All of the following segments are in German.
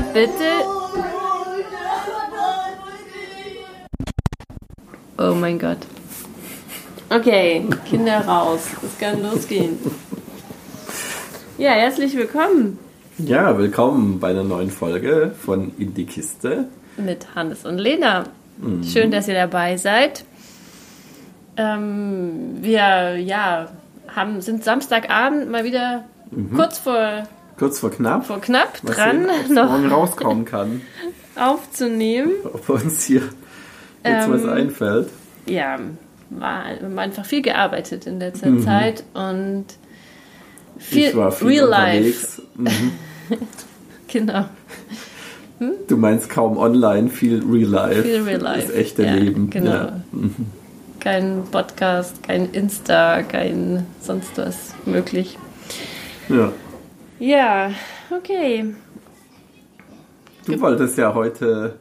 mal bitte. Oh mein Gott. Okay, Kinder raus. Es kann losgehen. Ja, herzlich willkommen Ja, willkommen bei einer neuen Folge von In die Kiste. mit Hannes und Lena. Schön, dass ihr dabei seid. Ähm, wir ja, haben, sind Samstagabend mal wieder kurz vor, Kurz vor knapp. vor knapp dran, sehen, noch morgen rauskommen kann. aufzunehmen. Ob uns hier jetzt Ähm, was einfällt. ja, war, wir haben einfach viel gearbeitet in letzter Zeit und viel, Mhm. Viel Real Life. unterwegs. Mhm. Genau, Du meinst kaum online, viel Real Life. viel Real Life. Das echte ja, Leben. Genau. Ja. Kein Podcast, kein Insta, kein sonst was möglich. ja. Ja, okay. Du wolltest ja heute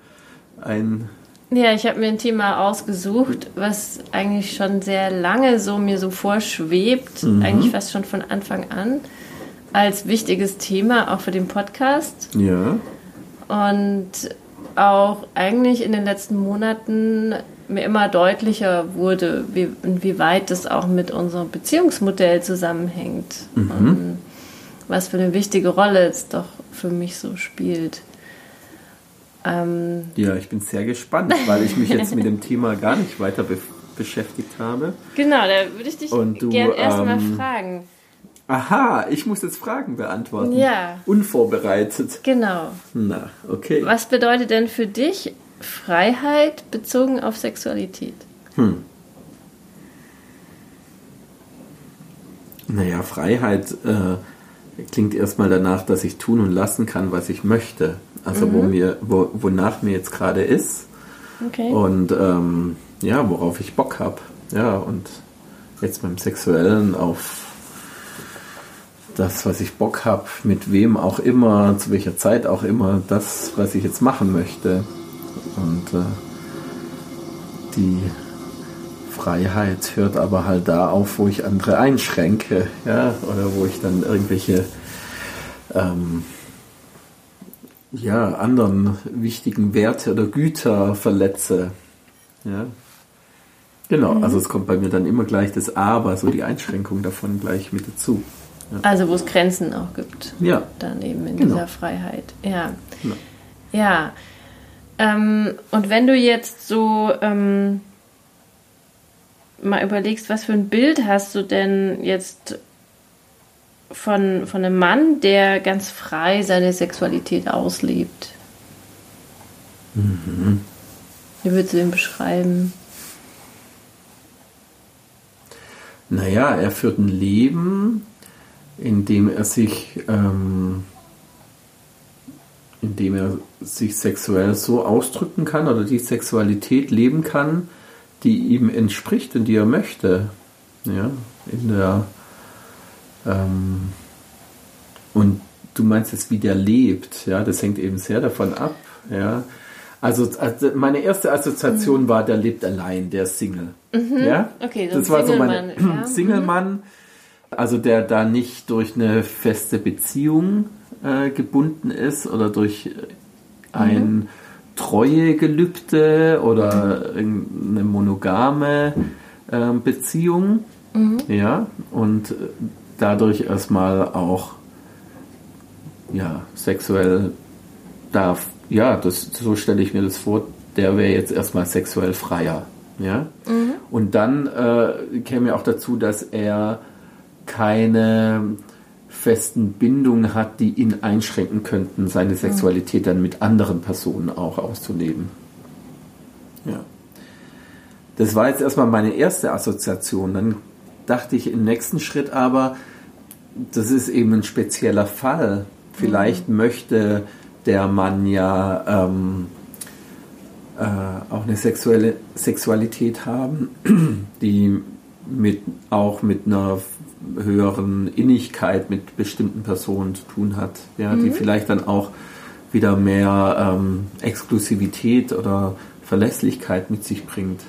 ein. Ja, ich habe mir ein Thema ausgesucht, was eigentlich schon sehr lange so mir so vorschwebt, Mhm. eigentlich fast schon von Anfang an, als wichtiges Thema auch für den Podcast. Ja. Und auch eigentlich in den letzten Monaten mir immer deutlicher wurde, wie, inwieweit das auch mit unserem Beziehungsmodell zusammenhängt. Und was für eine wichtige Rolle es doch für mich so spielt. Ähm, Ja, ich bin sehr gespannt, weil ich mich jetzt mit dem Thema gar nicht weiter be beschäftigt habe. genau, da würde ich dich Und du, gern erstmal ähm, fragen. Aha, ich muss jetzt Fragen beantworten. Ja. Unvorbereitet. Genau. Na, okay. Was bedeutet denn für dich Freiheit bezogen auf Sexualität? Naja, Freiheit äh, klingt erstmal danach, dass ich tun und lassen kann, was ich möchte. Also wo mir, wo, wonach mir jetzt gerade ist Okay. und ähm, ja, worauf ich Bock habe. Ja, und jetzt beim Sexuellen auf das, was ich Bock habe, mit wem auch immer, zu welcher Zeit auch immer, das, was ich jetzt machen möchte. Und äh, die Freiheit hört aber halt da auf, wo ich andere einschränke, ja, oder wo ich dann irgendwelche ähm, ja, anderen wichtigen Werte oder Güter verletze. Ja. Genau, also es kommt bei mir dann immer gleich das Aber, so die Einschränkung davon gleich mit dazu. Also wo es Grenzen auch gibt. Ja, Dann eben in Genau. dieser Freiheit. Ja. Ja. Ja. Ähm, und wenn du jetzt so ähm, mal überlegst, was für ein Bild hast du denn jetzt von, von einem Mann, der ganz frei seine Sexualität auslebt? Wie würdest du den beschreiben? Naja, er führt ein Leben, in dem er sich, ähm, in dem er sich sexuell so ausdrücken kann oder die Sexualität leben kann, die ihm entspricht und die er möchte. Ja, in der ähm, und du meinst jetzt, wie der lebt, ja, das hängt eben sehr davon ab, ja. Also, also meine erste Assoziation war, der lebt allein, der ist Single. Ja? Okay, so das war so mein Single-Mann, ja. Single-Mann, also der da nicht durch eine feste Beziehung äh, gebunden ist oder durch ein Treuegelübde oder irgendeine monogame äh, Beziehung. Ja, und dadurch erstmal auch ja, sexuell darf, ja, das, so stelle ich mir das vor, der wäre jetzt erstmal sexuell freier. Ja? Und dann äh, käme auch dazu, dass er keine festen Bindungen hat, die ihn einschränken könnten, seine Sexualität dann mit anderen Personen auch auszuleben. Ja. Das war jetzt erstmal meine erste Assoziation. Dann dachte ich im nächsten Schritt aber, das ist eben ein spezieller Fall. Vielleicht möchte der Mann ja ähm, äh, auch eine sexuelle Sexualität haben, die mit, auch mit einer höheren Innigkeit mit bestimmten Personen zu tun hat, ja, die vielleicht dann auch wieder mehr ähm, Exklusivität oder Verlässlichkeit mit sich bringt.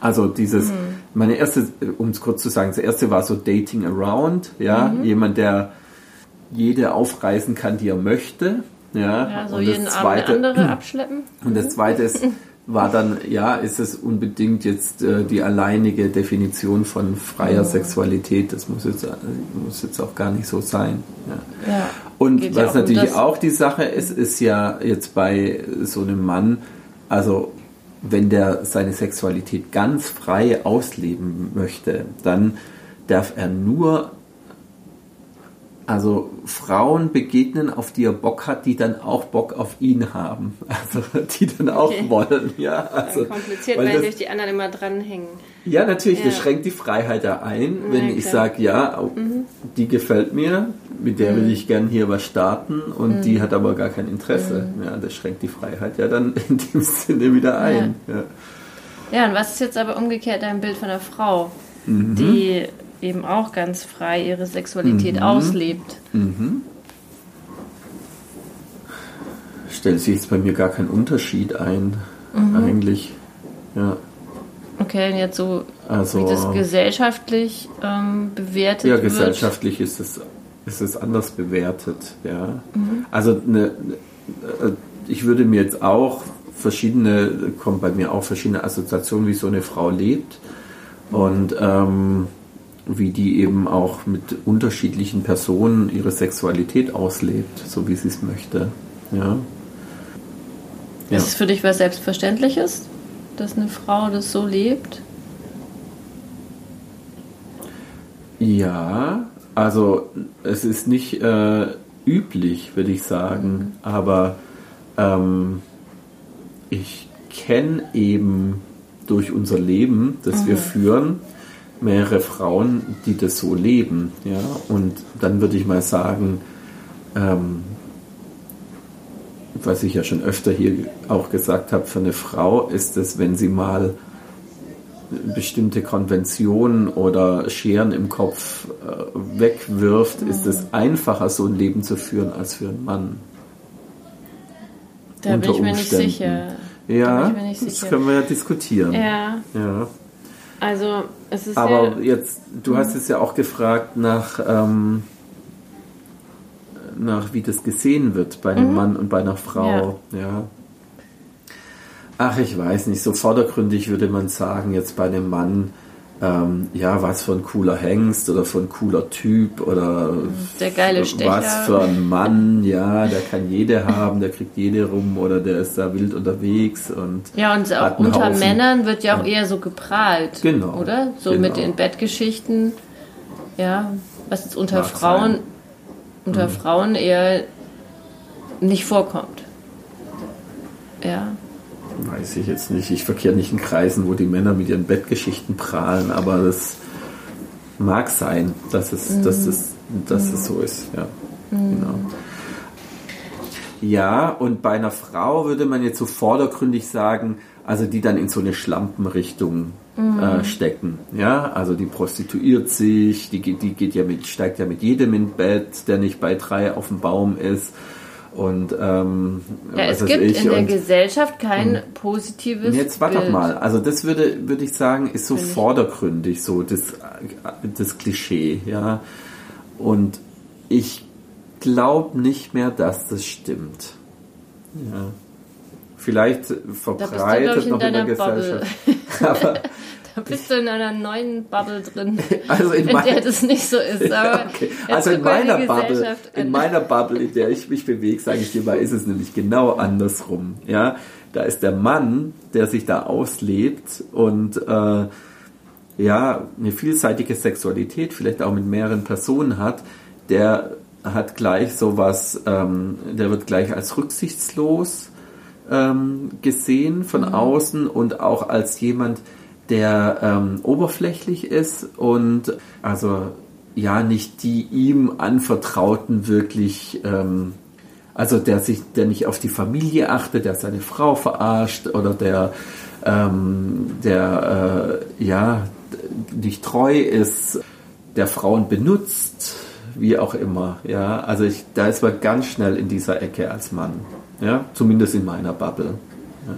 Also dieses, meine erste, um es kurz zu sagen, das erste war so Dating Around, ja, jemand, der jede aufreißen kann, die er möchte, Ja, Ja, so und jeden das Abend zweite, andere abschleppen. Und das zweite ist, war dann, ja, ist es unbedingt jetzt äh, die alleinige Definition von freier Sexualität? Das muss jetzt, äh, muss jetzt auch gar nicht so sein. Ja. Ja. Und ja was um natürlich das- auch die Sache ist, ist ja jetzt bei so einem Mann, also wenn der seine Sexualität ganz frei ausleben möchte, dann darf er nur also Frauen begegnen, auf die er Bock hat, die dann auch Bock auf ihn haben. Also die dann auch Okay. wollen. Ja, also, kompliziert, weil weil, das- durch die anderen immer dranhängen. ja, natürlich, das Ja. schränkt die Freiheit da ein, Ja, wenn ich klar. sage, ja, oh, die gefällt mir, mit der will ich gern hier was starten und die hat aber gar kein Interesse. Ja, das schränkt die Freiheit ja dann in dem Sinne wieder ein. Ja. Ja, und was ist jetzt aber umgekehrt dein Bild von einer Frau, Mhm. die eben auch ganz frei ihre Sexualität Mhm. auslebt? Stellt sich jetzt bei mir gar kein Unterschied ein, Mhm. eigentlich. Ja, Okay, und jetzt so, Also- wie das gesellschaftlich ähm, bewertet ja wird. gesellschaftlich ist es, ist es anders bewertet. Ja. Mhm. Also eine, äh, ich würde mir jetzt auch verschiedene, kommen bei mir auch verschiedene Assoziationen, wie so eine Frau lebt und ähm, wie die eben auch mit unterschiedlichen Personen ihre Sexualität auslebt, so wie sie es möchte. Ja. Ja. Ist es für dich was Selbstverständliches, dass eine Frau das so lebt? Ja, also es ist nicht äh, üblich, würde ich sagen, aber ähm, ich kenne eben durch unser Leben, das wir führen, mehrere Frauen, die das so leben. Ja? Und dann würde ich mal sagen, ähm, was ich ja schon öfter hier auch gesagt habe, für eine Frau ist es, wenn sie mal bestimmte Konventionen oder Scheren im Kopf äh, wegwirft, ist es einfacher, so ein Leben zu führen als für einen Mann. Da bin ich mir nicht Umständen. sicher. Ja, nicht das können wir ja diskutieren. Ja, Ja. Also es ist Aber ja, jetzt, du hast es ja auch gefragt nach, ähm, nach wie das gesehen wird bei einem Mann und bei einer Frau. Ja. Ach, ich weiß nicht, so vordergründig würde man sagen, jetzt bei einem Mann, ähm, ja, was für ein cooler Hengst oder für ein cooler Typ oder Der geile Stecher. was für ein Mann, ja, der kann jede haben, der kriegt jede rum oder der ist da wild unterwegs und ja, und auch unter Haufen. Männern wird ja auch eher so geprahlt. Genau, Oder? So genau. mit den Bettgeschichten. Ja, was jetzt unter Mag Frauen, sein. Mhm. unter Frauen eher nicht vorkommt. Ja. Weiß ich jetzt nicht. Ich verkehre nicht in Kreisen, wo die Männer mit ihren Bettgeschichten prahlen, aber das mag sein, dass es, dass es, dass es so ist. Ja, genau. Ja, und bei einer Frau würde man jetzt so vordergründig sagen, also die dann in so eine Schlampenrichtung äh, stecken. Ja, also die prostituiert sich, die geht, die geht ja mit, steigt ja mit jedem in Bett, der nicht bei drei auf dem Baum ist. Und ähm, ja es gibt ich, in der Gesellschaft kein positives und jetzt warte doch mal. Also das würde, würde ich sagen, ist so vordergründig, so das, das Klischee, ja. Und ich glaube nicht mehr, dass das stimmt. Ja. Vielleicht Da bist du, verbreitet ich, in noch in der. Gesellschaft. Aber bist du in einer neuen Bubble drin, Also in in der das nicht so ist. Ja, okay. Also in meiner Bubble, in meiner Bubble, in der ich mich bewege, sage ich dir mal, ist es nämlich genau andersrum. Ja, da ist der Mann, der sich da auslebt und äh, ja eine vielseitige Sexualität, vielleicht auch mit mehreren Personen hat, der hat gleich sowas, ähm, der wird gleich als rücksichtslos ähm, gesehen von außen und auch als jemand, der ähm, oberflächlich ist und also ja nicht die ihm anvertrauten wirklich, ähm, also der sich, der nicht auf die Familie achtet, der seine Frau verarscht oder der, ähm, der äh, ja nicht treu ist, der Frauen benutzt, wie auch immer. Ja, also ich, da ist man ganz schnell in dieser Ecke als Mann. Ja, zumindest in meiner Bubble. Ja.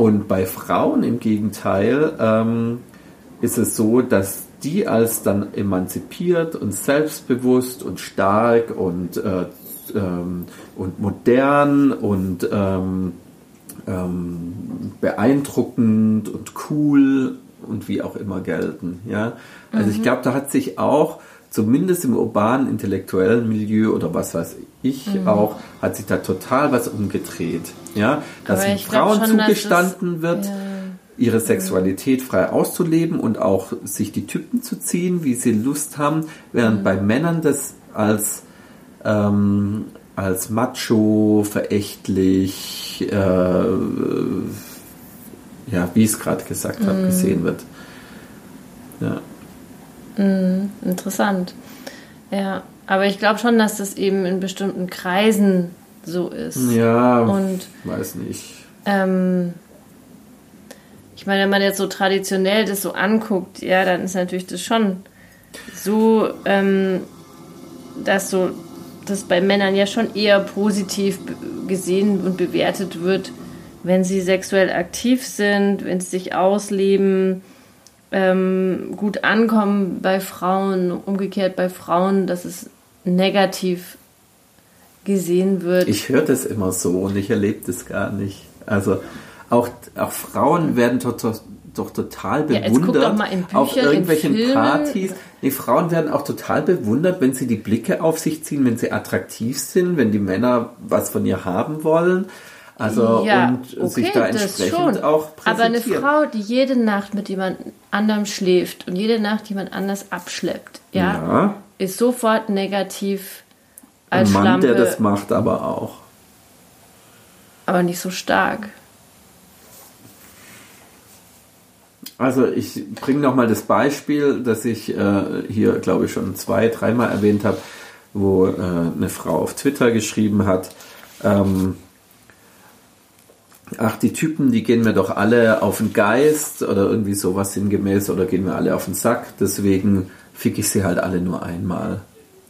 Und bei Frauen im Gegenteil ähm, ist es so, dass die als dann emanzipiert und selbstbewusst und stark und äh, ähm, und modern und ähm, ähm, beeindruckend und cool und wie auch immer gelten. Ja? Also mhm. ich glaube, da hat sich auch zumindest im urbanen intellektuellen Milieu oder was weiß ich mhm. auch, hat sich da total was umgedreht. Ja, dass Frauen schon, zugestanden das, wird, ja. ihre Sexualität frei auszuleben und auch sich die Typen zu ziehen, wie sie Lust haben, während mhm. bei Männern das als ähm, als macho, verächtlich, äh, ja, wie ich es gerade gesagt habe, mhm. gesehen wird. Ja. Mhm, interessant. Ja, aber ich glaube schon, dass das eben in bestimmten Kreisen so ist. Ja, und weiß nicht. Ähm, ich meine, wenn man jetzt so traditionell das so anguckt, ja, dann ist natürlich das schon so, ähm, dass so das bei Männern ja schon eher positiv gesehen und bewertet wird, wenn sie sexuell aktiv sind, wenn sie sich ausleben, ähm, gut ankommen bei Frauen, umgekehrt bei Frauen, dass es negativ gesehen wird. Ich höre das immer so und ich erlebe das gar nicht. Also auch, auch Frauen werden doch, doch, doch total bewundert ja, Büchern, auf irgendwelchen Partys. Nee, Frauen werden auch total bewundert, wenn sie die Blicke auf sich ziehen, wenn sie attraktiv sind, wenn die Männer was von ihr haben wollen. Also ja, und okay, sich da entsprechend auch präsentiert. Aber eine Frau, die jede Nacht mit jemand anderem schläft und jede Nacht jemand anders abschleppt, ja, ja. ist sofort negativ als Ein Mann, Schlampe. der das macht, aber auch. Aber nicht so stark. Also ich bringe nochmal das Beispiel, das ich äh, hier, glaube ich, schon zwei, dreimal erwähnt habe, wo äh, eine Frau auf Twitter geschrieben hat, ähm, ach, die Typen, die gehen mir doch alle auf den Geist oder irgendwie sowas sinngemäß oder gehen mir alle auf den Sack, deswegen fick ich sie halt alle nur einmal.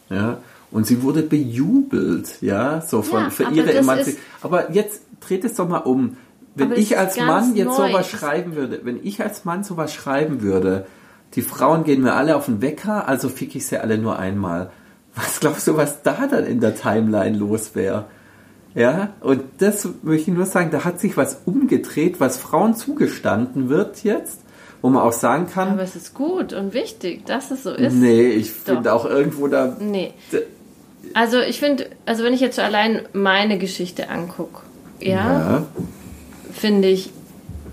Ja, und sie wurde bejubelt, ja, so von, ja, für ihre Emanzipation. Aber jetzt dreht es doch mal um. Wenn ich als Mann jetzt neu. sowas schreiben würde, wenn ich als Mann sowas schreiben würde, die Frauen gehen mir alle auf den Wecker, also fick ich sie alle nur einmal. Was glaubst du, was da dann in der Timeline los wäre? Ja, und das möchte ich nur sagen, da hat sich was umgedreht, was Frauen zugestanden wird jetzt, wo man auch sagen kann. Aber es ist gut und wichtig, dass es so ist. Nee, ich finde auch irgendwo da. Nee. Also ich finde, also wenn ich jetzt so allein meine Geschichte angucke, ja, ja. finde ich,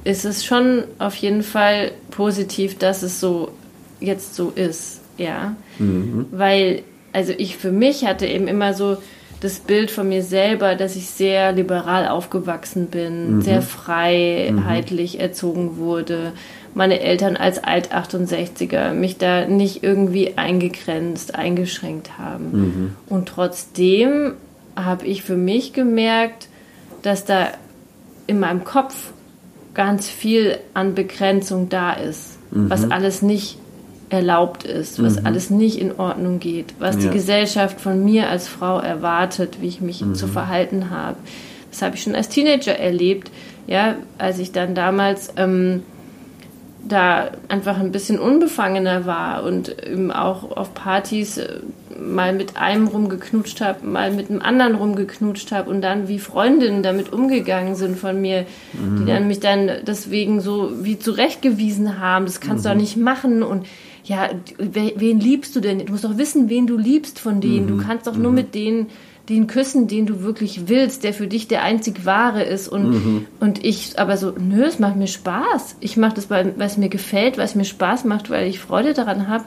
ist es schon auf jeden Fall positiv, dass es so jetzt so ist, ja. Mhm. Weil, also ich für mich hatte eben immer so das Bild von mir selber, dass ich sehr liberal aufgewachsen bin, mhm. sehr freiheitlich mhm. erzogen wurde. Meine Eltern als Alt-68er mich da nicht irgendwie eingegrenzt, eingeschränkt haben. Mhm. Und trotzdem habe ich für mich gemerkt, dass da in meinem Kopf ganz viel an Begrenzung da ist, was mhm. alles nicht erlaubt ist, was mhm. alles nicht in Ordnung geht, was ja. die Gesellschaft von mir als Frau erwartet, wie ich mich mhm. zu verhalten habe. Das habe ich schon als Teenager erlebt, ja, als ich dann damals ähm, da einfach ein bisschen unbefangener war und eben auch auf Partys äh, mal mit einem rumgeknutscht habe, mal mit einem anderen rumgeknutscht habe und dann wie Freundinnen damit umgegangen sind von mir, mhm. die dann mich dann deswegen so wie zurechtgewiesen haben, das kannst mhm. du doch nicht machen und ja, wen liebst du denn? Du musst doch wissen, wen du liebst von denen. Mhm. Du kannst doch mhm. nur mit denen den küssen, den du wirklich willst, der für dich der einzig wahre ist. Und, mhm. und ich aber so, nö, es macht mir Spaß. Ich mache das, weil es mir gefällt, weil es mir Spaß macht, weil ich Freude daran habe.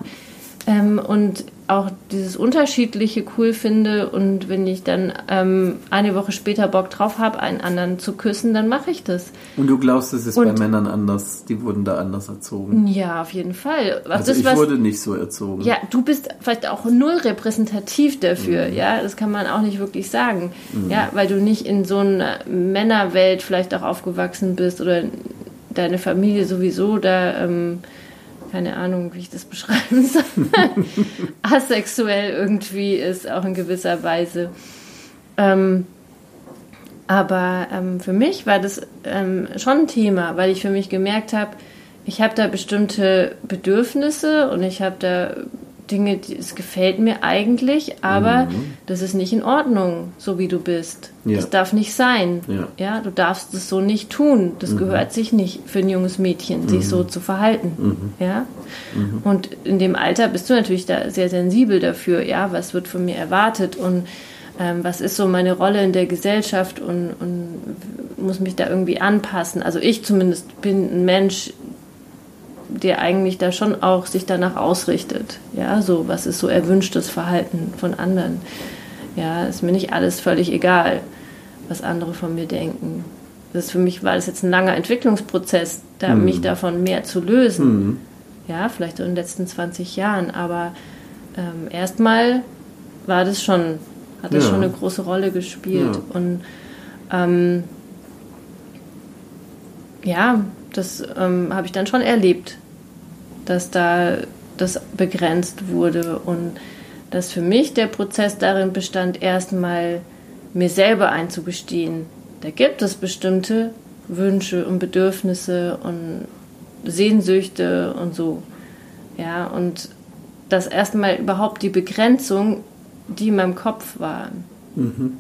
Ähm, und auch dieses Unterschiedliche cool finde und wenn ich dann ähm, eine Woche später Bock drauf habe, einen anderen zu küssen, dann mache ich das. Und du glaubst, es ist und, bei Männern anders? Die wurden da anders erzogen? Ja, auf jeden Fall. Was also ist, ich was, wurde nicht so erzogen. Ja, du bist vielleicht auch null repräsentativ dafür. Mhm. Ja, das kann man auch nicht wirklich sagen. Mhm. Ja, weil du nicht in so einer Männerwelt vielleicht auch aufgewachsen bist oder deine Familie sowieso da ähm, keine Ahnung, wie ich das beschreiben soll, asexuell irgendwie ist, auch in gewisser Weise. Ähm, aber ähm, für mich war das ähm, schon ein Thema, weil ich für mich gemerkt habe, ich habe da bestimmte Bedürfnisse und ich habe da Dinge, es gefällt mir eigentlich, aber mhm. das ist nicht in Ordnung, so wie du bist. Ja. Das darf nicht sein. Ja. ja. du darfst es so nicht tun. Das mhm. gehört sich nicht für ein junges Mädchen, mhm. sich so zu verhalten. Mhm. Ja. Mhm. Und in dem Alter bist du natürlich da sehr sensibel dafür. Ja, was wird von mir erwartet und ähm, was ist so meine Rolle in der Gesellschaft und, und muss mich da irgendwie anpassen. Also ich zumindest bin ein Mensch, der eigentlich da schon auch sich danach ausrichtet. Ja, so was ist so erwünschtes Verhalten von anderen. Ja, ist mir nicht alles völlig egal, was andere von mir denken. Das ist für mich war das jetzt ein langer Entwicklungsprozess, da mhm. mich davon mehr zu lösen. Mhm. Ja, vielleicht so in den letzten 20 Jahren, aber ähm, erstmal war das schon, hat das ja. schon eine große Rolle gespielt. Ja. Und ähm, ja, das ähm, habe ich dann schon erlebt, dass da das begrenzt wurde und dass für mich der Prozess darin bestand, erstmal mir selber einzugestehen, da gibt es bestimmte Wünsche und Bedürfnisse und Sehnsüchte und so. Ja, und dass erstmal überhaupt die Begrenzung, die in meinem Kopf waren. Mhm.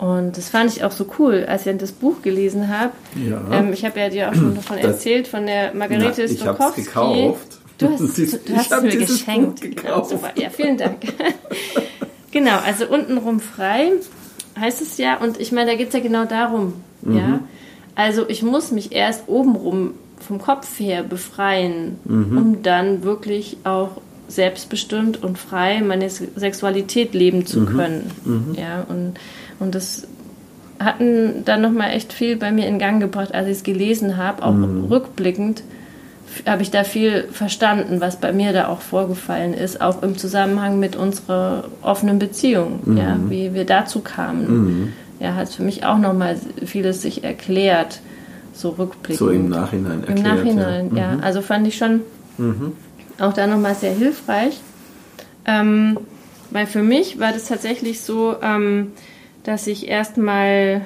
Und das fand ich auch so cool, als ich das Buch gelesen habe. Ja. Ähm, ich habe ja dir auch schon davon das, erzählt, von der Margarete na, Ich habe gekauft. Du hast, du hast es mir geschenkt. Genau, super. Ja, vielen Dank. genau, also untenrum frei heißt es ja. Und ich meine, da geht es ja genau darum. Mhm. Ja? Also ich muss mich erst obenrum vom Kopf her befreien, mhm. um dann wirklich auch selbstbestimmt und frei meine Sexualität leben zu mhm. können. Mhm. Ja, und und das hatten dann nochmal echt viel bei mir in Gang gebracht, als ich es gelesen habe, auch mhm. rückblickend habe ich da viel verstanden, was bei mir da auch vorgefallen ist, auch im Zusammenhang mit unserer offenen Beziehung, mhm. ja, wie wir dazu kamen. Mhm. Ja, hat für mich auch nochmal vieles sich erklärt, so rückblickend. So im Nachhinein erklärt. Im Nachhinein, ja. ja. Mhm. Also fand ich schon mhm. auch da nochmal sehr hilfreich. Ähm, weil für mich war das tatsächlich so, ähm, dass ich erstmal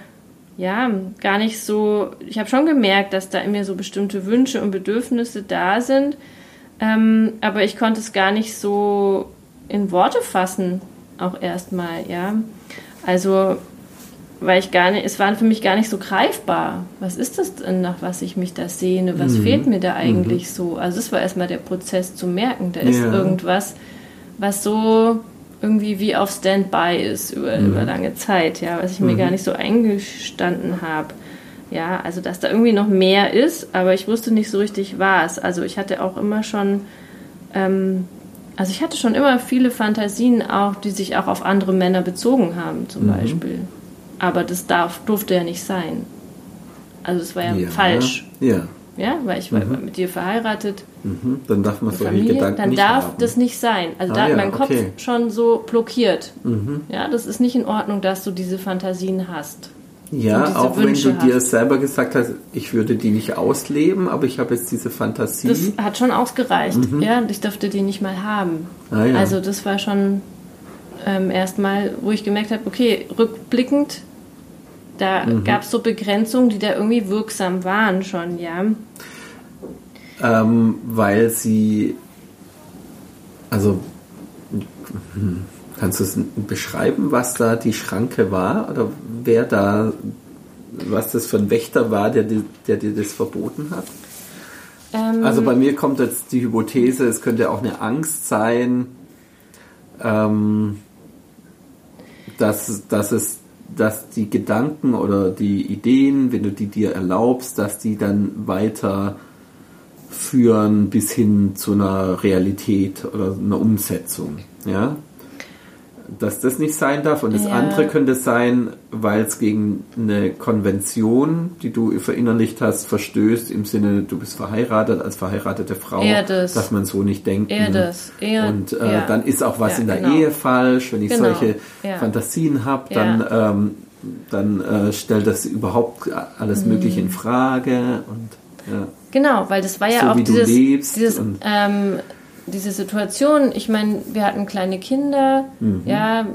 ja gar nicht so, ich habe schon gemerkt, dass da in mir so bestimmte Wünsche und Bedürfnisse da sind, ähm, aber ich konnte es gar nicht so in Worte fassen, auch erstmal, ja. Also, weil ich gar nicht, es war für mich gar nicht so greifbar. Was ist das denn, nach was ich mich da sehne? Was mhm. fehlt mir da eigentlich mhm. so? Also, es war erstmal der Prozess zu merken, da ist ja. irgendwas, was so irgendwie wie auf Standby ist über, mhm. über lange Zeit, ja, was ich mir mhm. gar nicht so eingestanden habe. Ja, also dass da irgendwie noch mehr ist, aber ich wusste nicht so richtig was. Also ich hatte auch immer schon, ähm, also ich hatte schon immer viele Fantasien auch, die sich auch auf andere Männer bezogen haben, zum mhm. Beispiel. Aber das darf, durfte ja nicht sein. Also es war ja, ja falsch. Ja ja, weil ich war mhm. mit dir verheiratet. Mhm. Dann darf man solche Familie, Gedanken dann nicht darf haben. das nicht sein. Also ah, da hat ja, mein Kopf okay. schon so blockiert. Mhm. Ja, das ist nicht in Ordnung, dass du diese Fantasien hast. Ja, auch Wünsche wenn du dir selber gesagt hast, ich würde die nicht ausleben, aber ich habe jetzt diese Fantasie. Das hat schon ausgereicht. Mhm. Ja, ich durfte die nicht mal haben. Ah, ja. Also das war schon ähm, erstmal, wo ich gemerkt habe, okay, rückblickend da mhm. gab es so Begrenzungen, die da irgendwie wirksam waren schon, ja. Ähm, weil sie, also hm, kannst du es beschreiben, was da die Schranke war oder wer da, was das für ein Wächter war, der, der dir das verboten hat? Ähm, also bei mir kommt jetzt die Hypothese, es könnte auch eine Angst sein, ähm, dass, dass es dass die Gedanken oder die Ideen, wenn du die dir erlaubst, dass die dann weiter führen bis hin zu einer Realität oder einer Umsetzung. Ja? Dass das nicht sein darf. Und das ja. andere könnte sein, weil es gegen eine Konvention, die du verinnerlicht hast, verstößt, im Sinne, du bist verheiratet als verheiratete Frau, das. dass man so nicht denkt. Eher das. Eher, und äh, ja. dann ist auch was ja, in der genau. Ehe falsch. Wenn ich genau. solche Fantasien habe, dann, ähm, dann äh, stellt das überhaupt alles mhm. Mögliche in Frage. Und, Genau, weil das war ja so, auch dieses, dieses ähm, diese Situation, ich meine, wir hatten kleine Kinder, mhm. ja,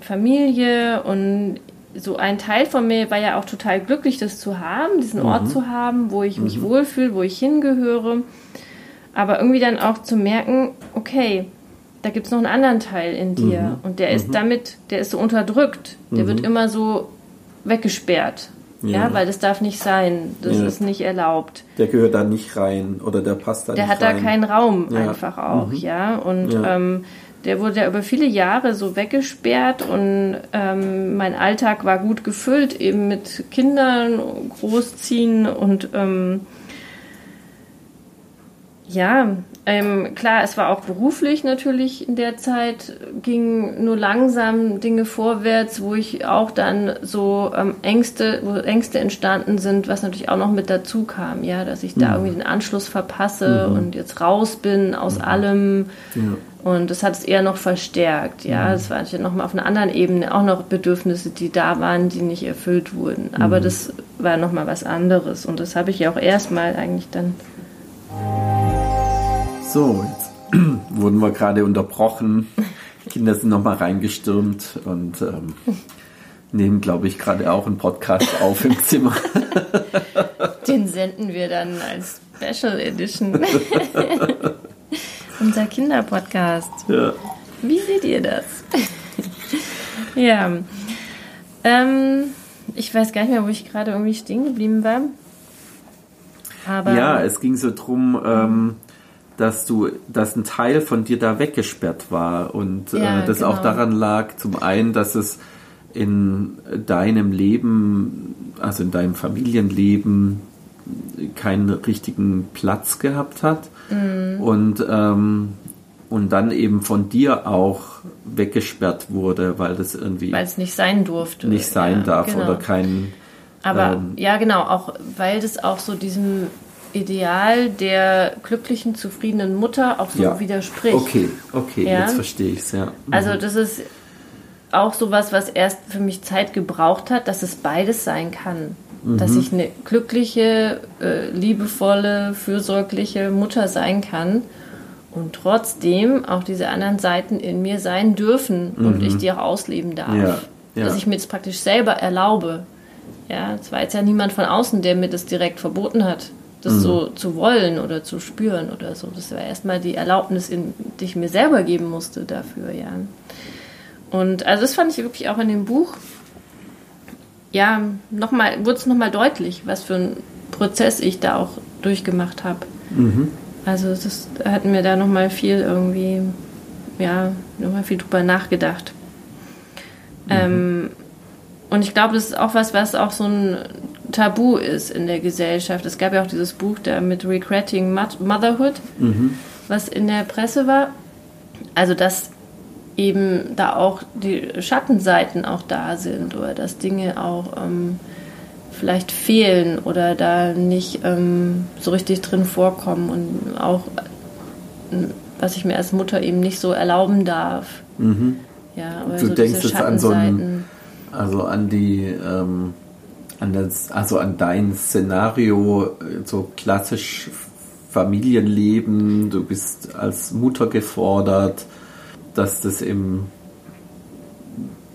Familie und so ein Teil von mir war ja auch total glücklich, das zu haben, diesen mhm. Ort zu haben, wo ich mich mhm. wohlfühle, wo ich hingehöre. Aber irgendwie dann auch zu merken, okay, da gibt es noch einen anderen Teil in dir. Mhm. Und der ist damit, der ist so unterdrückt. Der wird immer so weggesperrt. Ja. Ja. weil das darf nicht sein. Das Ja. ist nicht erlaubt. Der gehört da nicht rein oder der passt da Der nicht hat da rein. keinen Raum Ja. einfach auch, ja. Und. Ähm, der wurde ja über viele Jahre so weggesperrt und ähm, mein Alltag war gut gefüllt, eben mit Kindern, Großziehen und ähm, ja, ähm, klar, es war auch beruflich natürlich in der Zeit, ging nur langsam Dinge vorwärts, wo ich auch dann so ähm, Ängste, wo Ängste entstanden sind, was natürlich auch noch mit dazu kam, ja, dass ich da irgendwie den Anschluss verpasse und jetzt raus bin aus allem. Ja. Und das hat es eher noch verstärkt, ja. Es war natürlich nochmal auf einer anderen Ebene auch noch Bedürfnisse, die da waren, die nicht erfüllt wurden. Aber das war nochmal was anderes. Und das habe ich ja auch erstmal eigentlich dann So, jetzt wurden wir gerade unterbrochen. Die Kinder sind nochmal reingestürmt und ähm, nehmen, glaube ich, gerade auch einen Podcast auf im Zimmer. Den senden wir dann als Special Edition. Unser Kinderpodcast. Ja. Wie seht ihr das? ja. Ähm, ich weiß gar nicht mehr, wo ich gerade irgendwie stehen geblieben war. Aber ja, es ging so drum, ähm, dass du, dass ein Teil von dir da weggesperrt war und Ja, äh, das genau. auch daran lag, zum einen, dass es in deinem Leben, also in deinem Familienleben, keinen richtigen Platz gehabt hat Mhm. und ähm, und dann eben von dir auch weggesperrt wurde, weil das irgendwie weil es nicht sein durfte. nicht sein ja, darf genau. oder kein Aber ähm, ja, genau, auch weil das auch so diesem Ideal der glücklichen, zufriedenen Mutter auch so ja. widerspricht. Okay, okay, Ja. jetzt verstehe ich es, ja. Also das ist auch sowas, was erst für mich Zeit gebraucht hat, dass es beides sein kann. Dass ich eine glückliche, äh, liebevolle, fürsorgliche Mutter sein kann und trotzdem auch diese anderen Seiten in mir sein dürfen und ich die auch ausleben darf. Ja, ja. Dass ich mir das praktisch selber erlaube. Ja, es war jetzt ja niemand von außen, der mir das direkt verboten hat, das Mhm. so zu wollen oder zu spüren oder so. Das war erstmal die Erlaubnis, in, die ich mir selber geben musste dafür, ja. Und also das fand ich wirklich auch in dem Buch, ja, nochmal, wurde es nochmal deutlich, was für ein Prozess ich da auch durchgemacht habe. Also das hat mir da nochmal viel irgendwie, ja, nochmal viel drüber nachgedacht. Ähm, und ich glaube, das ist auch was, was auch so ein Tabu ist in der Gesellschaft. Es gab ja auch dieses Buch da mit Regretting Mo- Motherhood, was in der Presse war. Also, dass eben da auch die Schattenseiten auch da sind oder dass Dinge auch ähm, vielleicht fehlen oder da nicht ähm, so richtig drin vorkommen und auch ähm, was ich mir als Mutter eben nicht so erlauben darf. Ja, aber Du so denkst jetzt an so ein- Schattenseiten. Also an die, ähm, an das, also an dein Szenario, äh, so klassisch Familienleben, du bist als Mutter gefordert, dass das eben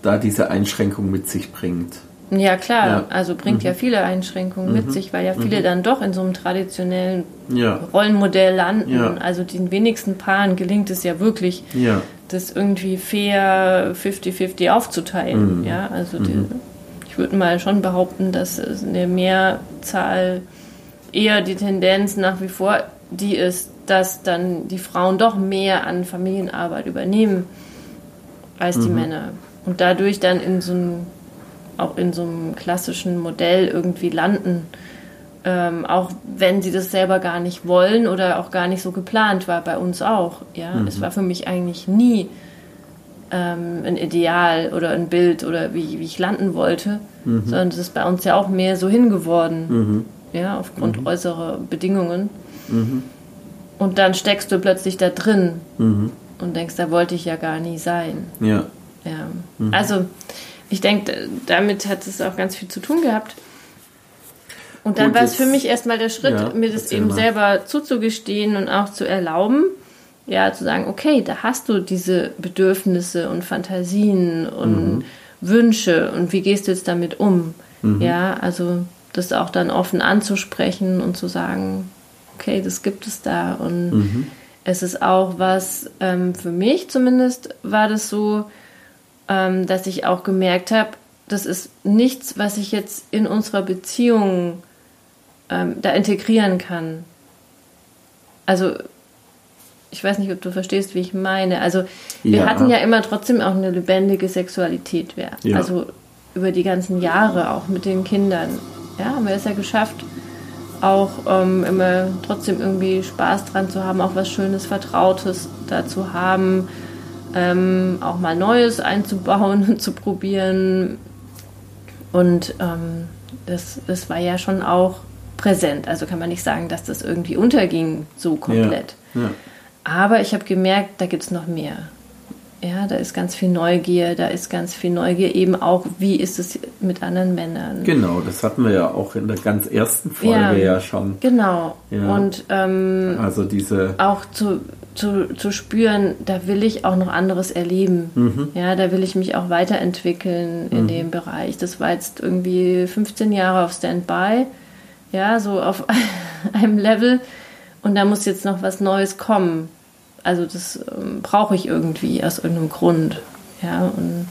da diese Einschränkung mit sich bringt. Ja, klar. Ja. Mhm. Also bringt ja viele Einschränkungen mit sich, weil ja viele dann doch in so einem traditionellen Ja, Rollenmodell landen. Ja. Also den wenigsten Paaren gelingt es ja wirklich, das irgendwie fair 50-50 aufzuteilen. Mhm. Ja, also die, ich würde mal schon behaupten, dass es eine Mehrzahl eher die Tendenz nach wie vor die ist, dass dann die Frauen doch mehr an Familienarbeit übernehmen als Mhm. die Männer und dadurch dann in so einem auch in so einem klassischen Modell irgendwie landen. Ähm, auch wenn sie das selber gar nicht wollen oder auch gar nicht so geplant war, bei uns auch. Ja, es war für mich eigentlich nie ähm, ein Ideal oder ein Bild oder wie, wie ich landen wollte, sondern es ist bei uns ja auch mehr so hingeworden, ja, aufgrund äußerer Bedingungen. Und dann steckst du plötzlich da drin und denkst, da wollte ich ja gar nie sein. ja, Ja, also ich denke, damit hat es auch ganz viel zu tun gehabt. Und dann Gut, war es für mich erstmal der Schritt, Ja, mir das eben mal. selber zuzugestehen und auch zu erlauben. Ja, zu sagen, okay, da hast du diese Bedürfnisse und Fantasien und Mhm. Wünsche und wie gehst du jetzt damit um? Mhm. Ja, also das auch dann offen anzusprechen und zu sagen, okay, das gibt es da und Mhm. es ist auch was, ähm, für mich zumindest war das so, ähm, dass ich auch gemerkt habe, das ist nichts, was ich jetzt in unserer Beziehung ähm, da integrieren kann. Also, ich weiß nicht, ob du verstehst, wie ich meine. Also, wir Ja. hatten ja immer trotzdem auch eine lebendige Sexualität. Ja. Ja. Also, über die ganzen Jahre, auch mit den Kindern. Ja, haben wir es ja geschafft, auch ähm, immer trotzdem irgendwie Spaß dran zu haben, auch was Schönes, Vertrautes da zu haben, ähm, auch mal Neues einzubauen und zu probieren. Und ähm, das, das war ja schon auch präsent. Also kann man nicht sagen, dass das irgendwie unterging so komplett. Ja. Aber ich habe gemerkt, da gibt es noch mehr. Ja, da ist ganz viel Neugier, da ist ganz viel Neugier eben auch, wie ist es mit anderen Männern. Genau, das hatten wir ja auch in der ganz ersten Folge ja, schon. Genau. Ja. Und ähm, Also diese, auch zu, zu, zu spüren, da will ich auch noch anderes erleben. Mhm. Ja, da will ich mich auch weiterentwickeln in dem Bereich. Das war jetzt irgendwie 15 Jahre auf Standby, ja, so auf einem Level. Und da muss jetzt noch was Neues kommen. Also das ähm, brauche ich irgendwie aus irgendeinem Grund. Ja, und,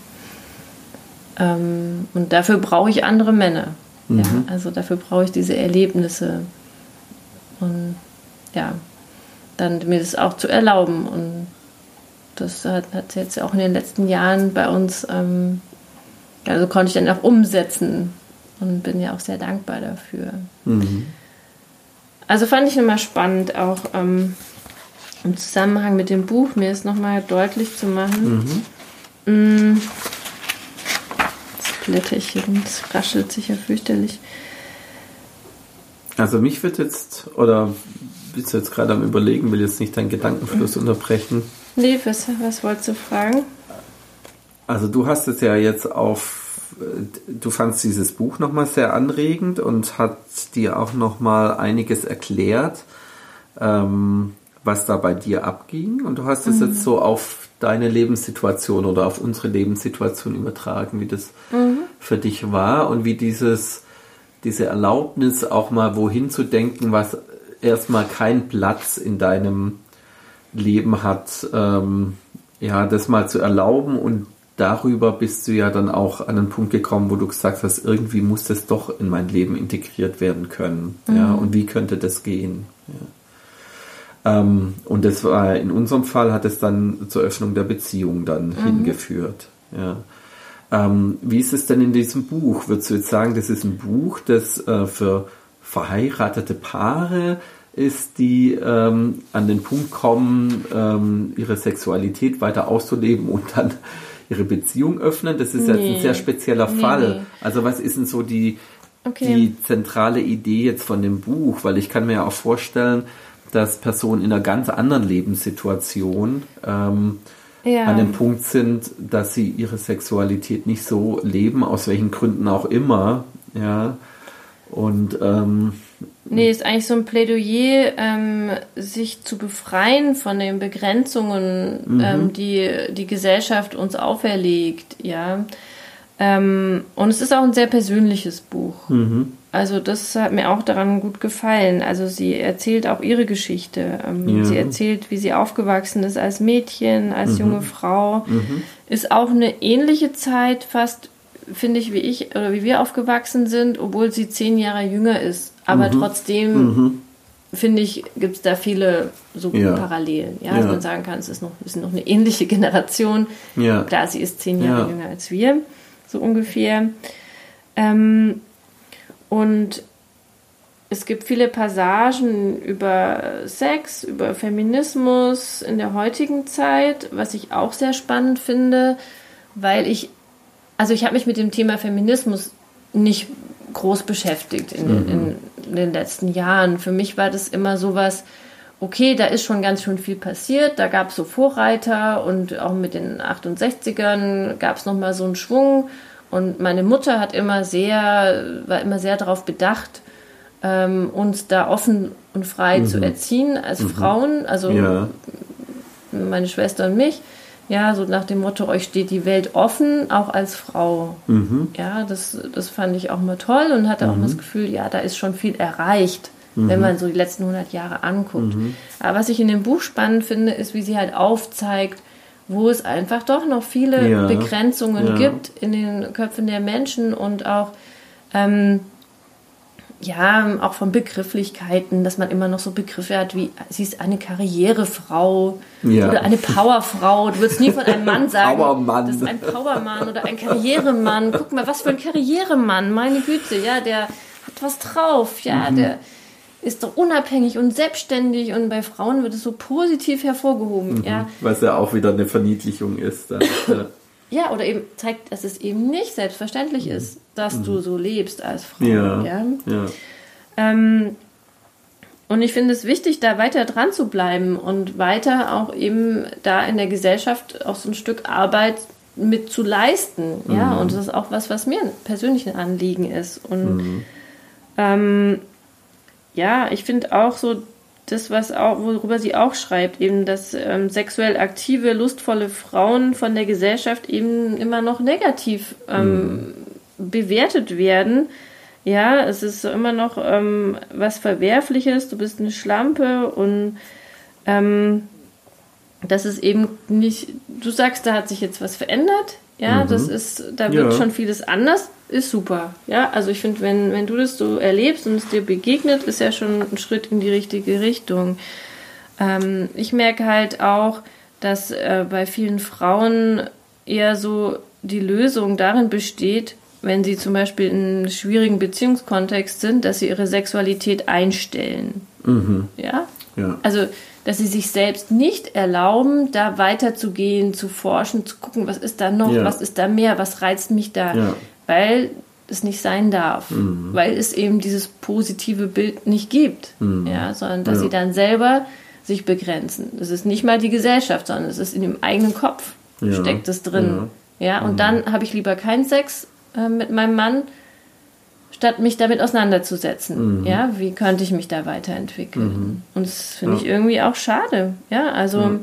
ähm, und dafür brauche ich andere Männer. Ja, also dafür brauche ich diese Erlebnisse. Und ja, dann mir das auch zu erlauben. Und das hat, hat jetzt auch in den letzten Jahren bei uns, ähm, also konnte ich dann auch umsetzen und bin ja auch sehr dankbar dafür. mhm. Also fand ich immer spannend, auch ähm, im Zusammenhang mit dem Buch mir es nochmal deutlich zu machen. Mm. Das blätter ich hier rum, das raschelt sich ja fürchterlich. also mich wird jetzt, oder bist du jetzt gerade am überlegen, will jetzt nicht deinen Gedankenfluss unterbrechen. Nee, was, was wolltest du fragen? Also du hast es ja jetzt auf, du fandst dieses Buch nochmal sehr anregend und hat dir auch nochmal einiges erklärt, ähm, was da bei dir abging. Und du hast es jetzt so auf deine Lebenssituation oder auf unsere Lebenssituation übertragen, wie das für dich war und wie dieses, diese Erlaubnis auch mal wohin zu denken, was erstmal keinen Platz in deinem Leben hat, ähm, ja, das mal zu erlauben und darüber bist du ja dann auch an einen Punkt gekommen, wo du gesagt hast, irgendwie muss das doch in mein Leben integriert werden können. Ja, und wie könnte das gehen? Ja. Ähm, und das war in unserem Fall hat es dann zur Öffnung der Beziehung dann hingeführt. Ja. Ähm, wie ist es denn in diesem Buch? Würdest du jetzt sagen, das ist ein Buch, das äh, für verheiratete Paare ist, die ähm, an den Punkt kommen, ähm, ihre Sexualität weiter auszuleben und dann ihre Beziehung öffnen? Das ist jetzt Nee. ein sehr spezieller Nee, Fall. nee. Also was ist denn so die, Okay. die zentrale Idee jetzt von dem Buch? Weil ich kann mir ja auch vorstellen, dass Personen in einer ganz anderen Lebenssituation ähm, Ja. an dem Punkt sind, dass sie ihre Sexualität nicht so leben, aus welchen Gründen auch immer, ja. Und ähm, Nee, ist eigentlich so ein Plädoyer, ähm, sich zu befreien von den Begrenzungen, ähm, die die Gesellschaft uns auferlegt, ja. Ähm, und es ist auch ein sehr persönliches Buch. Also das hat mir auch daran gut gefallen. Also sie erzählt auch ihre Geschichte. Ähm, Ja. Sie erzählt, wie sie aufgewachsen ist als Mädchen, als junge Frau. Ist auch eine ähnliche Zeit fast, finde ich, wie ich oder wie wir aufgewachsen sind, obwohl sie zehn Jahre jünger ist. Aber trotzdem finde ich, gibt es da viele so Ja. Parallelen. Ja, Ja. dass man sagen kann, es ist noch, sind noch eine ähnliche Generation. Ja. Klar, sie ist zehn Jahre Ja. jünger als wir, so ungefähr. Ähm, und es gibt viele Passagen über Sex, über Feminismus in der heutigen Zeit, was ich auch sehr spannend finde, weil ich, also ich habe mich mit dem Thema Feminismus nicht groß beschäftigt in, den, in, in den letzten Jahren. Für mich war das immer sowas, okay, da ist schon ganz schön viel passiert, da gab es so Vorreiter und auch mit den 68ern gab es nochmal so einen Schwung. Und meine Mutter hat immer sehr, war immer sehr darauf bedacht, ähm, uns da offen und frei zu erziehen als Frauen, also ja, meine Schwester und mich. Ja, so nach dem Motto, euch steht die Welt offen, auch als Frau. Ja, das, das fand ich auch mal toll und hatte auch das Gefühl, ja, da ist schon viel erreicht mhm. wenn man so die letzten 100 Jahre anguckt. Mhm. Aber was ich in dem Buch spannend finde, ist, wie sie halt aufzeigt, wo es einfach doch noch viele ja. Begrenzungen ja. gibt in den Köpfen der Menschen und auch ähm, ja, auch von Begrifflichkeiten, dass man immer noch so Begriffe hat wie, sie ist eine Karrierefrau ja. oder eine Powerfrau. Du würdest nie von einem Mann sagen, Powermann. das ist ein Powermann oder ein Karrieremann. Guck mal, was für ein Karrieremann, meine Güte, ja, der hat was drauf, ja, mhm. der ist doch unabhängig und selbstständig und bei Frauen wird es so positiv hervorgehoben, mhm. ja. Was ja auch wieder eine Verniedlichung ist. Dann, ja. ja, oder eben zeigt, dass es eben nicht selbstverständlich mhm. ist dass mhm. du so lebst als Frau. Ja. ja? ja. Ähm, und ich finde es wichtig, da weiter dran zu bleiben und weiter auch eben da in der Gesellschaft auch so ein Stück Arbeit mit zu leisten. Ja, mhm. und das ist auch was, was mir persönlich ein Anliegen ist. Und mhm. ähm, ja, ich finde auch so, das, was auch, worüber sie auch schreibt, eben, dass ähm, sexuell aktive, lustvolle Frauen von der Gesellschaft eben immer noch negativ ähm, mhm bewertet werden. Ja, es ist immer noch ähm, was Verwerfliches, du bist eine Schlampe und ähm, das ist eben nicht, du sagst, da hat sich jetzt was verändert, ja, mhm. das ist, da wird ja. schon vieles anders, ist super, ja, also ich finde, wenn, wenn du das so erlebst und es dir begegnet, ist ja schon ein Schritt in die richtige Richtung. Ähm, ich merke halt auch, dass äh, bei vielen Frauen eher so die Lösung darin besteht, wenn sie zum Beispiel in einem schwierigen Beziehungskontext sind, dass sie ihre Sexualität einstellen. Mhm. Ja? ja? Also, dass sie sich selbst nicht erlauben, da weiterzugehen, zu forschen, zu gucken, was ist da noch, ja. was ist da mehr, was reizt mich da. Ja. Weil es nicht sein darf, mhm. weil es eben dieses positive Bild nicht gibt, mhm. ja, sondern dass sie dann selber sich begrenzen. Das ist nicht mal die Gesellschaft, sondern es ist in dem eigenen Kopf steckt es drin. Ja, und mhm. dann habe ich lieber keinen Sex, äh, mit meinem Mann, statt mich damit auseinanderzusetzen. Mhm. Ja, wie könnte ich mich da weiterentwickeln? Mhm. Und das finde ja. ich irgendwie auch schade. Ja, also ja.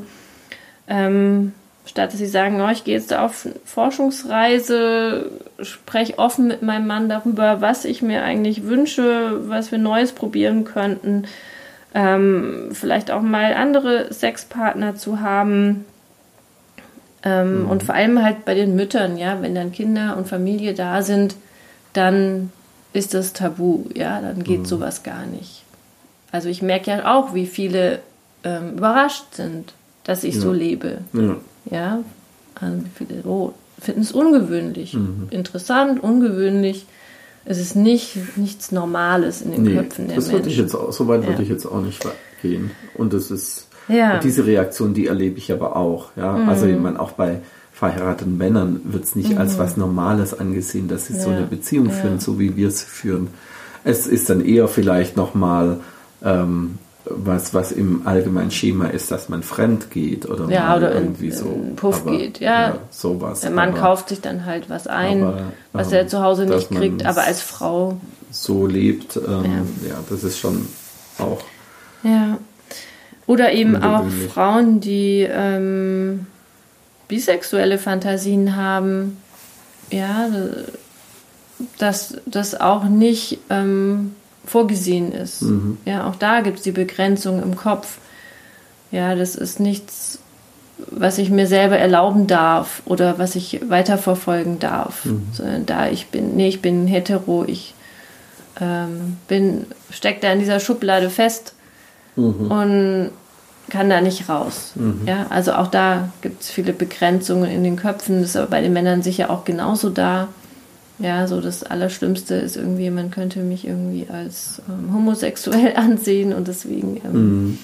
Ähm, statt dass sie sagen, oh, ich gehe jetzt auf Forschungsreise, spreche offen mit meinem Mann darüber, was ich mir eigentlich wünsche, was wir Neues probieren könnten, ähm, vielleicht auch mal andere Sexpartner zu haben, ähm, mhm. Und vor allem halt bei den Müttern, ja, wenn dann Kinder und Familie da sind, dann ist das tabu, ja, dann geht mhm. sowas gar nicht. Also ich merke ja auch, wie viele ähm, überrascht sind, dass ich ja. so lebe. Ja. Ja? Oh, finden es ungewöhnlich, mhm. interessant, ungewöhnlich. Es ist nicht nichts Normales in den nee, Köpfen der das Menschen. Würde ich jetzt auch, so weit ja. würde ich jetzt auch nicht gehen. Und es ist ja. Diese Reaktion, die erlebe ich aber auch. Ja? Mhm. Also ich meine, auch bei verheirateten Männern wird es nicht mhm. als was Normales angesehen, dass sie ja. so eine Beziehung führen, so wie wir es führen. Es ist dann eher vielleicht nochmal ähm, was, was im allgemeinen Schema ist, dass man fremd geht oder, ja, oder irgendwie in, so in Puff aber, geht. Ja, ja sowas. Der Mann aber, kauft sich dann halt was ein, aber, was ähm, er zu Hause nicht kriegt, aber als Frau so lebt. Ähm, ja. das ist schon auch. Ja. Oder eben auch Frauen, die ähm, bisexuelle Fantasien haben, ja, dass das auch nicht ähm, vorgesehen ist. Mhm. Ja, auch da gibt es die Begrenzung im Kopf. Ja, das ist nichts, was ich mir selber erlauben darf oder was ich weiterverfolgen darf. Mhm. Sondern da ich bin, nee, ich bin hetero, ich ähm, bin, steck da in dieser Schublade fest. Mhm. Und kann da nicht raus. Mhm. Ja, also auch da gibt es viele Begrenzungen in den Köpfen. Das ist aber bei den Männern sicher auch genauso da. Ja, so das Allerschlimmste ist irgendwie, man könnte mich irgendwie als ähm, homosexuell ansehen und deswegen ähm, mhm.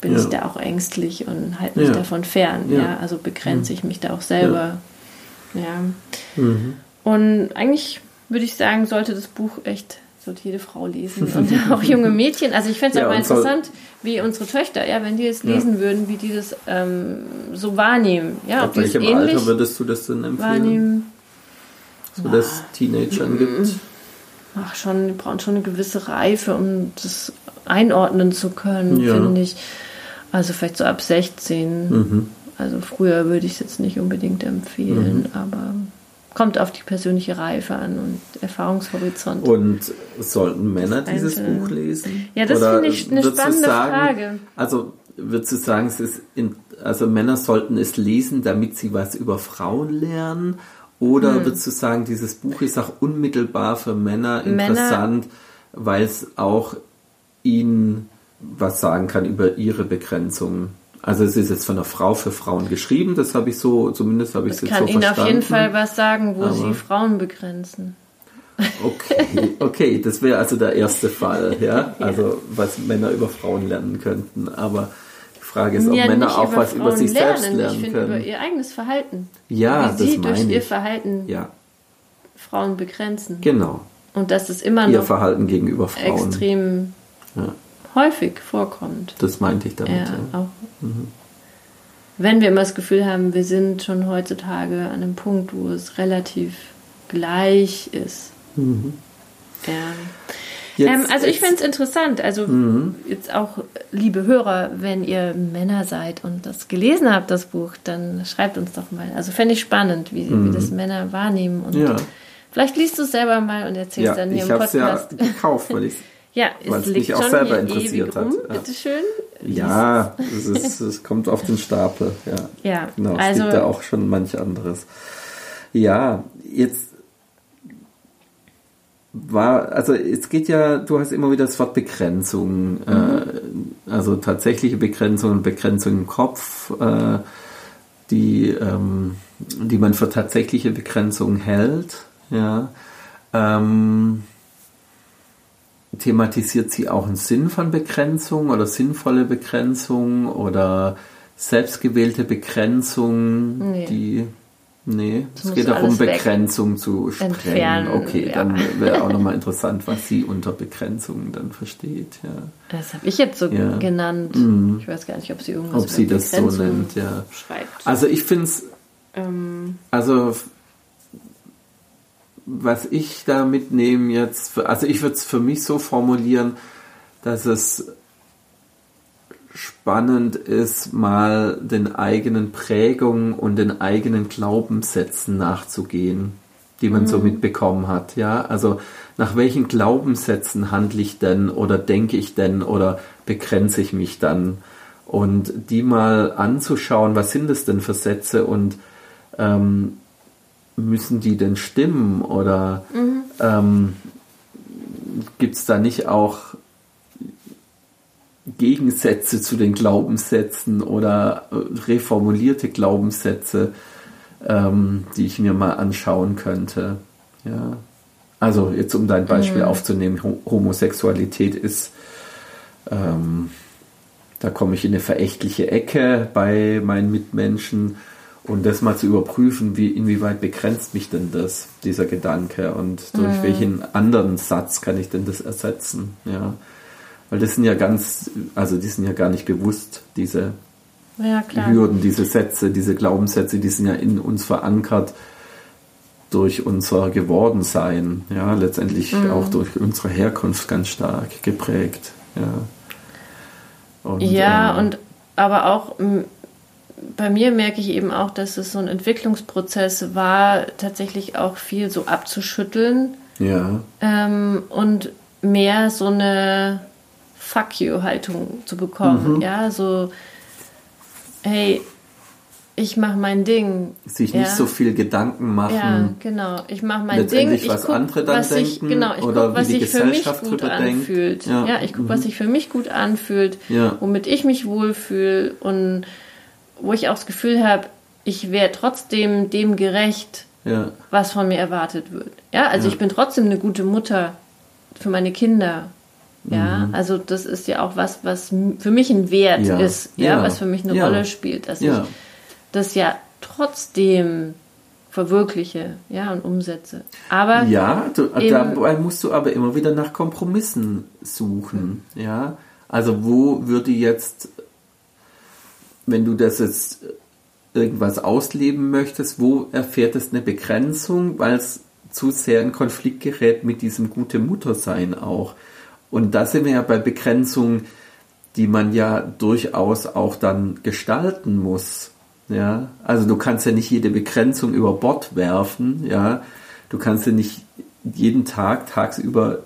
bin ja. ich da auch ängstlich und halte mich ja. davon fern. Ja. ja. also begrenze ich mich da auch selber. Ja. Mhm. Und eigentlich würde ich sagen, sollte das Buch echt sollte jede Frau lesen und auch junge Mädchen. Also ich fände es auch mal interessant, wie unsere Töchter, ja, wenn die es lesen würden, wie die das ähm, so wahrnehmen. Ja, Ab welchem Alter würdest du das denn empfehlen? Wahrnehmen. So dass Teenagern gibt? Ach, schon, die brauchen schon eine gewisse Reife, um das einordnen zu können, ja. finde ich. Also vielleicht so ab 16. Mhm. Also früher würde ich es jetzt nicht unbedingt empfehlen, mhm. aber kommt auf die persönliche Reife an und Erfahrungshorizont. Und sollten Männer dieses. Buch lesen? Ja, das finde ich eine spannende sagen, Frage. Also würdest du sagen, es ist in, also Männer sollten es lesen, damit sie was über Frauen lernen? Oder Hm. würdest du sagen, dieses Buch ist auch unmittelbar für Männer Männer- interessant, weil es auch ihnen was sagen kann über ihre Begrenzungen? Also es ist jetzt von einer Frau für Frauen geschrieben, das habe ich so, zumindest habe ich es Ich jetzt kann so Ihnen verstanden. auf jeden Fall was sagen, wo Aber- Sie Frauen begrenzen. Okay, okay, das wäre also der erste Fall, ja. Also was Männer über Frauen lernen könnten. Aber Frage ist, ob ja, Männer auch über was über Frauen sich selbst lernen. lernen Ich finde über können. ihr eigenes Verhalten. Ja, wie das sie durch meine ihr ich. Verhalten Ja, Frauen begrenzen. genau. Und dass es immer Ihr noch Verhalten gegenüber Frauen. extrem Ja, häufig vorkommt. das meinte ich damit. Ja, auch. Wenn wir immer das Gefühl haben, wir sind schon heutzutage an einem Punkt, wo es relativ gleich ist. Ja. Ähm, also ich finde es interessant. Also jetzt auch, liebe Hörer, wenn ihr Männer seid und das gelesen habt, das Buch, dann schreibt uns doch mal. Also fände ich spannend, wie, wie das Männer wahrnehmen. Und Ja. vielleicht liest du es selber mal und erzählst ja, dann hier ich im habe es ja Podcast. gekauft, weil ich Ja, weil es liegt mich auch selber interessiert hat. rum. Ja. Bitteschön. Ja, es, ist, es kommt auf den Stapel. Ja, Ja, genau. Es also- gibt ja auch schon manch anderes. Ja, jetzt war, also es geht ja, du hast immer wieder das Wort Begrenzung, äh, also tatsächliche Begrenzung und Begrenzung im Kopf, äh, die, ähm, die man für tatsächliche Begrenzung hält. Ja. Ähm, thematisiert sie auch einen Sinn von Begrenzung oder sinnvolle Begrenzung oder selbstgewählte Begrenzung, Nee. die nee, Das es geht darum, alles weg. Begrenzung zu sprengen. Entfernen, okay, ja. dann wäre auch nochmal interessant, was sie unter Begrenzung dann versteht. Ja. Das habe ich jetzt so Ja. genannt. Ich weiß gar nicht, ob sie irgendwas Ob sie das so Begrenzung nennt, ja. schreibt. Also ich finde es ähm, Also, was ich da mitnehme jetzt, also ich würde es für mich so formulieren, dass es spannend ist, mal den eigenen Prägungen und den eigenen Glaubenssätzen nachzugehen, die man so mitbekommen hat. Ja, also nach welchen Glaubenssätzen handle ich denn oder denke ich denn oder begrenze ich mich dann? Und die mal anzuschauen, was sind es denn für Sätze und ähm, müssen die denn stimmen oder ähm, gibt es da nicht auch Gegensätze zu den Glaubenssätzen oder äh, reformulierte Glaubenssätze, ähm, die ich mir mal anschauen könnte? Ja. Also jetzt um dein Beispiel aufzunehmen, Ho Homosexualität ist ähm, da komme ich in eine verächtliche Ecke bei meinen Mitmenschen und das mal zu überprüfen, wie, inwieweit begrenzt mich denn das, dieser Gedanke und durch welchen anderen Satz kann ich denn das ersetzen, ja. Weil das sind ja ganz, also die sind ja gar nicht bewusst, diese ja. Hürden, diese Sätze, diese Glaubenssätze, die sind ja in uns verankert durch unser Gewordensein, ja, letztendlich Mhm. auch durch unsere Herkunft ganz stark geprägt, ja. Und, Ja, ähm, und aber auch bei mir merke ich eben auch, dass es so ein Entwicklungsprozess war, tatsächlich auch viel so abzuschütteln ja, ähm, und mehr so eine Fuck you-Haltung zu bekommen. Mhm. Ja, so, hey, ich mache mein Ding. sich ja. nicht so viel Gedanken machen. Ja, genau. Ich mache mein Ding. Ich was guck, andere dann was ich, denken genau, ich oder guck, was sich für mich gut anfühlt. Ja. Ja, ich gucke, Mhm. was sich für mich gut anfühlt, Ja. womit ich mich wohlfühle und wo ich auch das Gefühl habe, ich wäre trotzdem dem gerecht, was von mir erwartet wird. Ja, also ich bin trotzdem eine gute Mutter für meine Kinder. Ja, Mhm. also das ist ja auch was, was für mich ein Wert Ja. ist, ja, Ja. was für mich eine Ja. Rolle spielt, dass ich das ja trotzdem verwirkliche, ja, und umsetze. Aber ja du, dabei musst du aber immer wieder nach Kompromissen suchen. Ja, also wo würde jetzt, wenn du das jetzt irgendwas ausleben möchtest, wo erfährt es eine Begrenzung, weil es zu sehr in Konflikt gerät mit diesem gute Muttersein auch. Und da sind wir ja bei Begrenzungen, die man ja durchaus auch dann gestalten muss. Ja, also du kannst ja nicht jede Begrenzung über Bord werfen. Ja, du kannst ja nicht jeden Tag tagsüber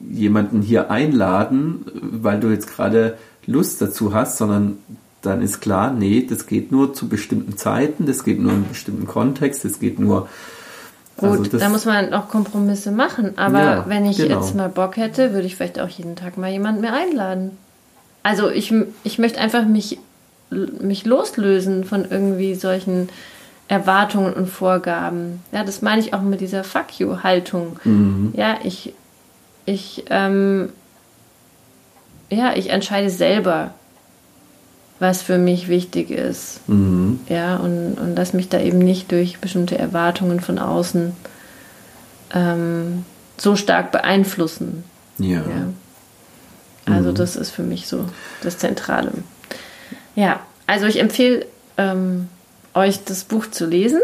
jemanden hier einladen, weil du jetzt gerade Lust dazu hast, sondern dann ist klar, nee, das geht nur zu bestimmten Zeiten, das geht nur in bestimmten Kontext, das geht nur. Gut, also da muss man auch Kompromisse machen. Aber ja, wenn ich genau. jetzt mal Bock hätte, würde ich vielleicht auch jeden Tag mal jemanden mehr einladen. Also ich, ich möchte einfach mich, mich loslösen von irgendwie solchen Erwartungen und Vorgaben. Ja, das meine ich auch mit dieser Fuck you-Haltung. Mhm. Ja, ich, ich, ähm, ja, ich entscheide selber, was für mich wichtig ist. Mhm. Ja, und, und lass mich da eben nicht durch bestimmte Erwartungen von außen ähm, so stark beeinflussen. Ja. ja. Also mhm. das ist für mich so das Zentrale. Ja, also ich empfehle ähm, euch das Buch zu lesen,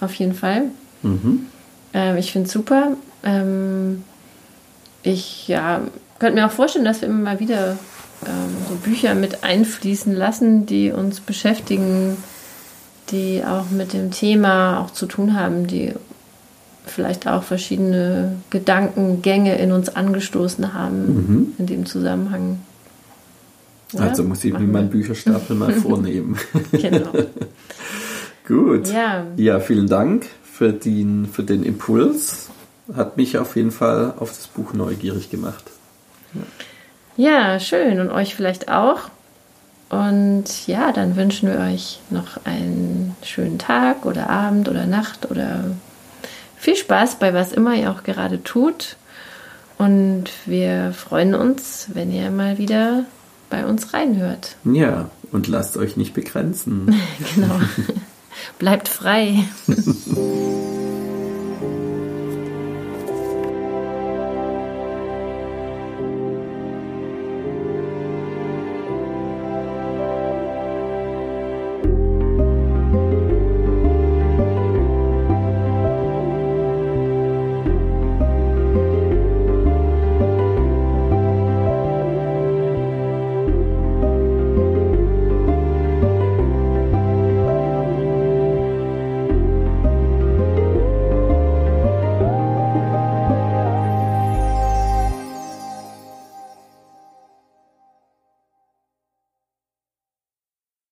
auf jeden Fall. Mhm. Ähm, ich finde es super. Ähm, ich ja, könnte mir auch vorstellen, dass wir immer mal wieder ähm, so Bücher mit einfließen lassen, die uns beschäftigen, die auch mit dem Thema auch zu tun haben, die vielleicht auch verschiedene Gedankengänge in uns angestoßen haben mhm. in dem Zusammenhang. Ja? Also muss ich mir meinen Bücherstapel mal vornehmen. genau. Gut. Ja. ja, vielen Dank für den, für den Impuls. Hat mich auf jeden Fall auf das Buch neugierig gemacht. Ja. Ja, schön und euch vielleicht auch. Und ja, dann wünschen wir euch noch einen schönen Tag oder Abend oder Nacht oder viel Spaß bei was immer ihr auch gerade tut. Und wir freuen uns, wenn ihr mal wieder bei uns reinhört. Ja, und lasst euch nicht begrenzen. genau. Bleibt frei.